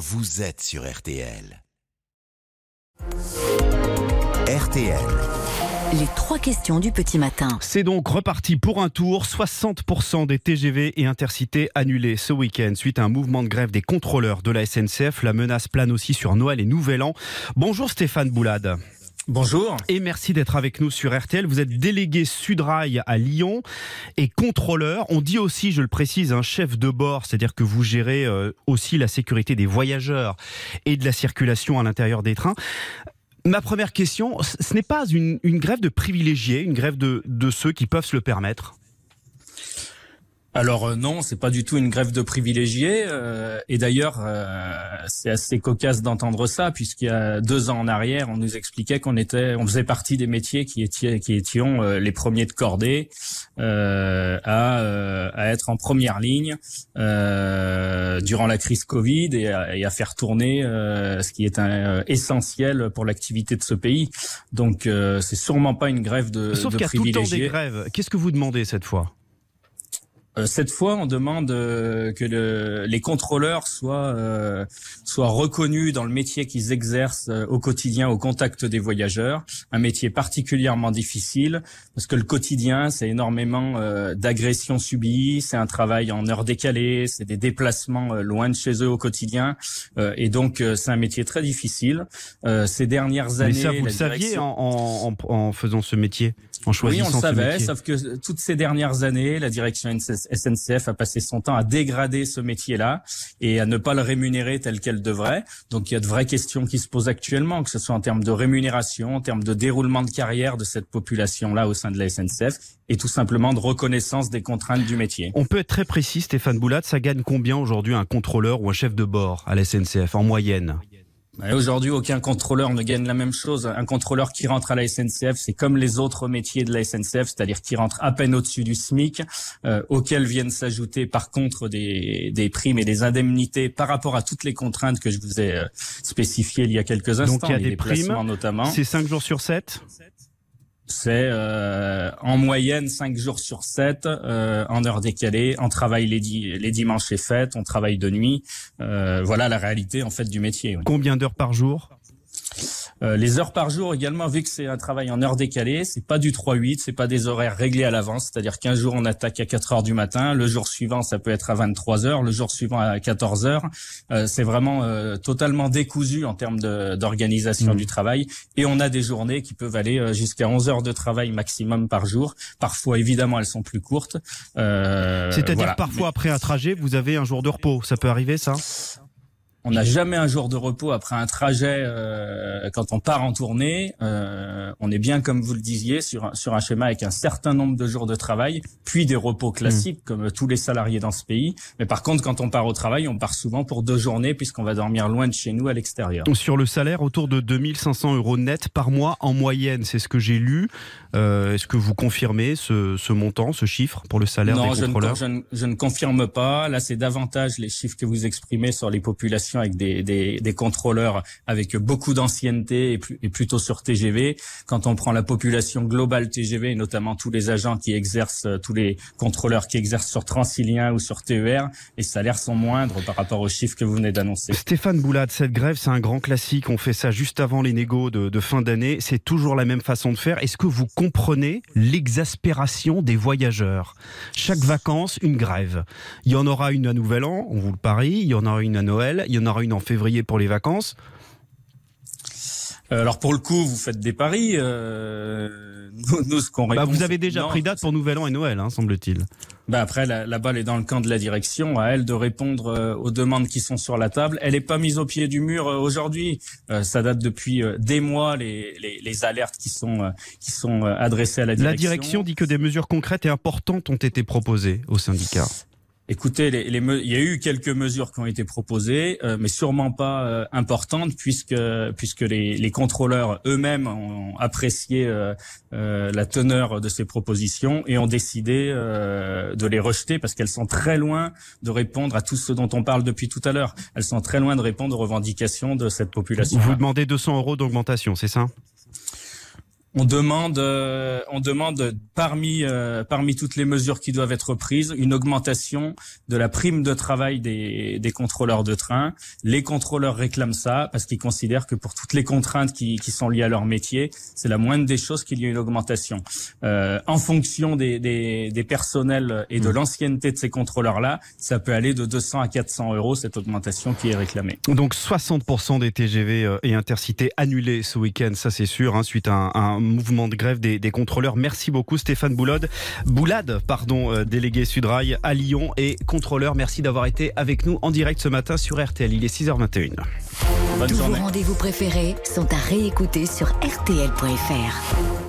vous êtes sur RTL. RTL. Les trois questions du petit matin. C'est donc reparti pour un tour. 60% des TGV et intercités annulés ce week-end suite à un mouvement de grève des contrôleurs de la SNCF. La menace plane aussi sur Noël et Nouvel An. Bonjour Stéphane Boulade. Bonjour. Et merci d'être avec nous sur RTL. Vous êtes délégué Sudrail à Lyon et contrôleur. On dit aussi, je le précise, un chef de bord, c'est-à-dire que vous gérez euh, aussi la sécurité des voyageurs et de la circulation à l'intérieur des trains. Ma première question, ce n'est pas une, grève de privilégiés, une grève de, de ceux qui peuvent se le permettre? Alors euh, non, c'est pas du tout une grève de privilégiés. Euh, et d'ailleurs, euh, c'est assez cocasse d'entendre ça, puisqu'il y a deux ans en arrière, on nous expliquait qu'on était, on faisait partie des métiers qui étaient, qui étions les premiers de cordée à, à, être en première ligne durant la crise Covid et à, et à faire tourner ce qui est un, essentiel pour l'activité de ce pays. Donc, c'est sûrement pas une grève de, Sauf de qu'il y a tout le temps des grèves. Qu'est-ce que vous demandez cette fois? Cette fois, on demande euh, que le, les contrôleurs soient, euh, soient reconnus dans le métier qu'ils exercent au quotidien au contact des voyageurs. Un métier particulièrement difficile parce que le quotidien, c'est énormément d'agressions subies, c'est un travail en heure décalée, c'est des déplacements loin de chez eux au quotidien. et donc, c'est un métier très difficile. ces dernières années... Mais ça, vous le saviez en, en, en faisant ce métier? En choisissant Oui, on le savait, sauf que toutes ces dernières années, la direction SNCF a passé son temps à dégrader ce métier-là et à ne pas le rémunérer tel qu'elle devrait. Donc il y a de vraies questions qui se posent actuellement, que ce soit en termes de rémunération, en termes de déroulement de carrière de cette population-là au sein de la SNCF et tout simplement de reconnaissance des contraintes du métier. On peut être très précis, Stéphane Boulat, ça gagne combien aujourd'hui un contrôleur ou un chef de bord à la SNCF en moyenne? Aujourd'hui, aucun contrôleur ne gagne la même chose. Un contrôleur qui rentre à la SNCF, c'est comme les autres métiers de la SNCF, c'est-à-dire qui rentre à peine au-dessus du SMIC, euh, auxquels viennent s'ajouter par contre des, des, primes et des indemnités par rapport à toutes les contraintes que je vous ai euh, spécifiées il y a quelques instants. Donc il y a des primes, notamment. C'est 5 jours sur 7 c'est euh, en moyenne 5 jours sur 7 euh, en heure décalée. On travaille les, les dimanches et fêtes, on travaille de nuit. Euh, voilà la réalité en fait du métier. Combien d'heures par jour? Euh, les heures par jour également, vu que c'est un travail en heure décalée, c'est pas du 3-8, c'est pas des horaires réglés à l'avance, c'est-à-dire qu'un jour on attaque à 4 heures du matin, le jour suivant ça peut être à 23 heures, le jour suivant à 14 heures. Euh, c'est vraiment euh, totalement décousu en termes d'organisation mmh. du travail, et on a des journées qui peuvent aller jusqu'à 11 heures de travail maximum par jour. Parfois, évidemment, elles sont plus courtes. C'est-à-dire parfois après un trajet, vous avez un jour de repos, ça peut arriver ça? On n'a jamais un jour de repos après un trajet euh, quand on part en tournée. Euh, on est bien, comme vous le disiez, sur un, sur un schéma avec un certain nombre de jours de travail, puis des repos classiques, hmm. comme tous les salariés dans ce pays. Mais par contre, quand on part au travail, on part souvent pour deux journées, puisqu'on va dormir loin de chez nous, à l'extérieur. Sur le salaire, autour de 2500 euros net par mois en moyenne, c'est ce que j'ai lu. Euh, est-ce que vous confirmez ce, ce, montant, ce chiffre pour le salaire des contrôleurs? je ne, je ne confirme pas. Là, c'est davantage les chiffres que vous exprimez sur les populations avec des, contrôleurs avec beaucoup d'ancienneté et, et, plutôt sur TGV. Quand on prend la population globale TGV, notamment tous les agents qui exercent, tous les contrôleurs qui exercent sur Transilien ou sur TER, les salaires sont moindres par rapport aux chiffres que vous venez d'annoncer. Stéphane Boulade, cette grève, c'est un grand classique. On fait ça juste avant les négos de, fin d'année. C'est toujours la même façon de faire. Est-ce que vous comprenez l'exaspération des voyageurs? Chaque vacances, une grève. Il y en aura une à Nouvel An, on vous le parie. Il y en aura une à Noël. En aura une en février pour les vacances. Euh, alors pour le coup, vous faites des paris. Euh, nous, ce qu'on bah, vous avez déjà pris date pour Nouvel An et Noël, hein, semble-t-il. Bah après, la, balle est dans le camp de la direction. À elle de répondre euh, aux demandes qui sont sur la table. Elle n'est pas mise au pied du mur aujourd'hui. ça date depuis des mois les, les, alertes qui sont qui sont adressées à la direction. La direction dit que des mesures concrètes et importantes ont été proposées au syndicat. Écoutez, il y a eu quelques mesures qui ont été proposées, euh, mais sûrement pas euh, importantes, puisque puisque les, les contrôleurs eux-mêmes ont apprécié euh, la teneur de ces propositions et ont décidé de les rejeter parce qu'elles sont très loin de répondre à tout ce dont on parle depuis tout à l'heure. Elles sont très loin de répondre aux revendications de cette population. Vous demandez 200 euros d'augmentation, c'est ça? On demande, euh, on demande parmi euh, parmi toutes les mesures qui doivent être prises, une augmentation de la prime de travail des, des contrôleurs de train. Les contrôleurs réclament ça parce qu'ils considèrent que pour toutes les contraintes qui, qui sont liées à leur métier, c'est la moindre des choses qu'il y ait une augmentation. Euh, en fonction des, des, des, personnels et de mmh. l'ancienneté de ces contrôleurs-là, ça peut aller de 200 à 400 euros cette augmentation qui est réclamée. Donc 60% des TGV et intercités annulés ce week-end, ça c'est sûr, hein, suite à un mouvement de grève des, contrôleurs. Merci beaucoup Stéphane Boulade, Boulade, pardon, euh, délégué Sudrail à Lyon et contrôleur. Merci d'avoir été avec nous en direct ce matin sur RTL. Il est 6h21. Tous vos rendez-vous préférés sont à réécouter sur rtl.fr.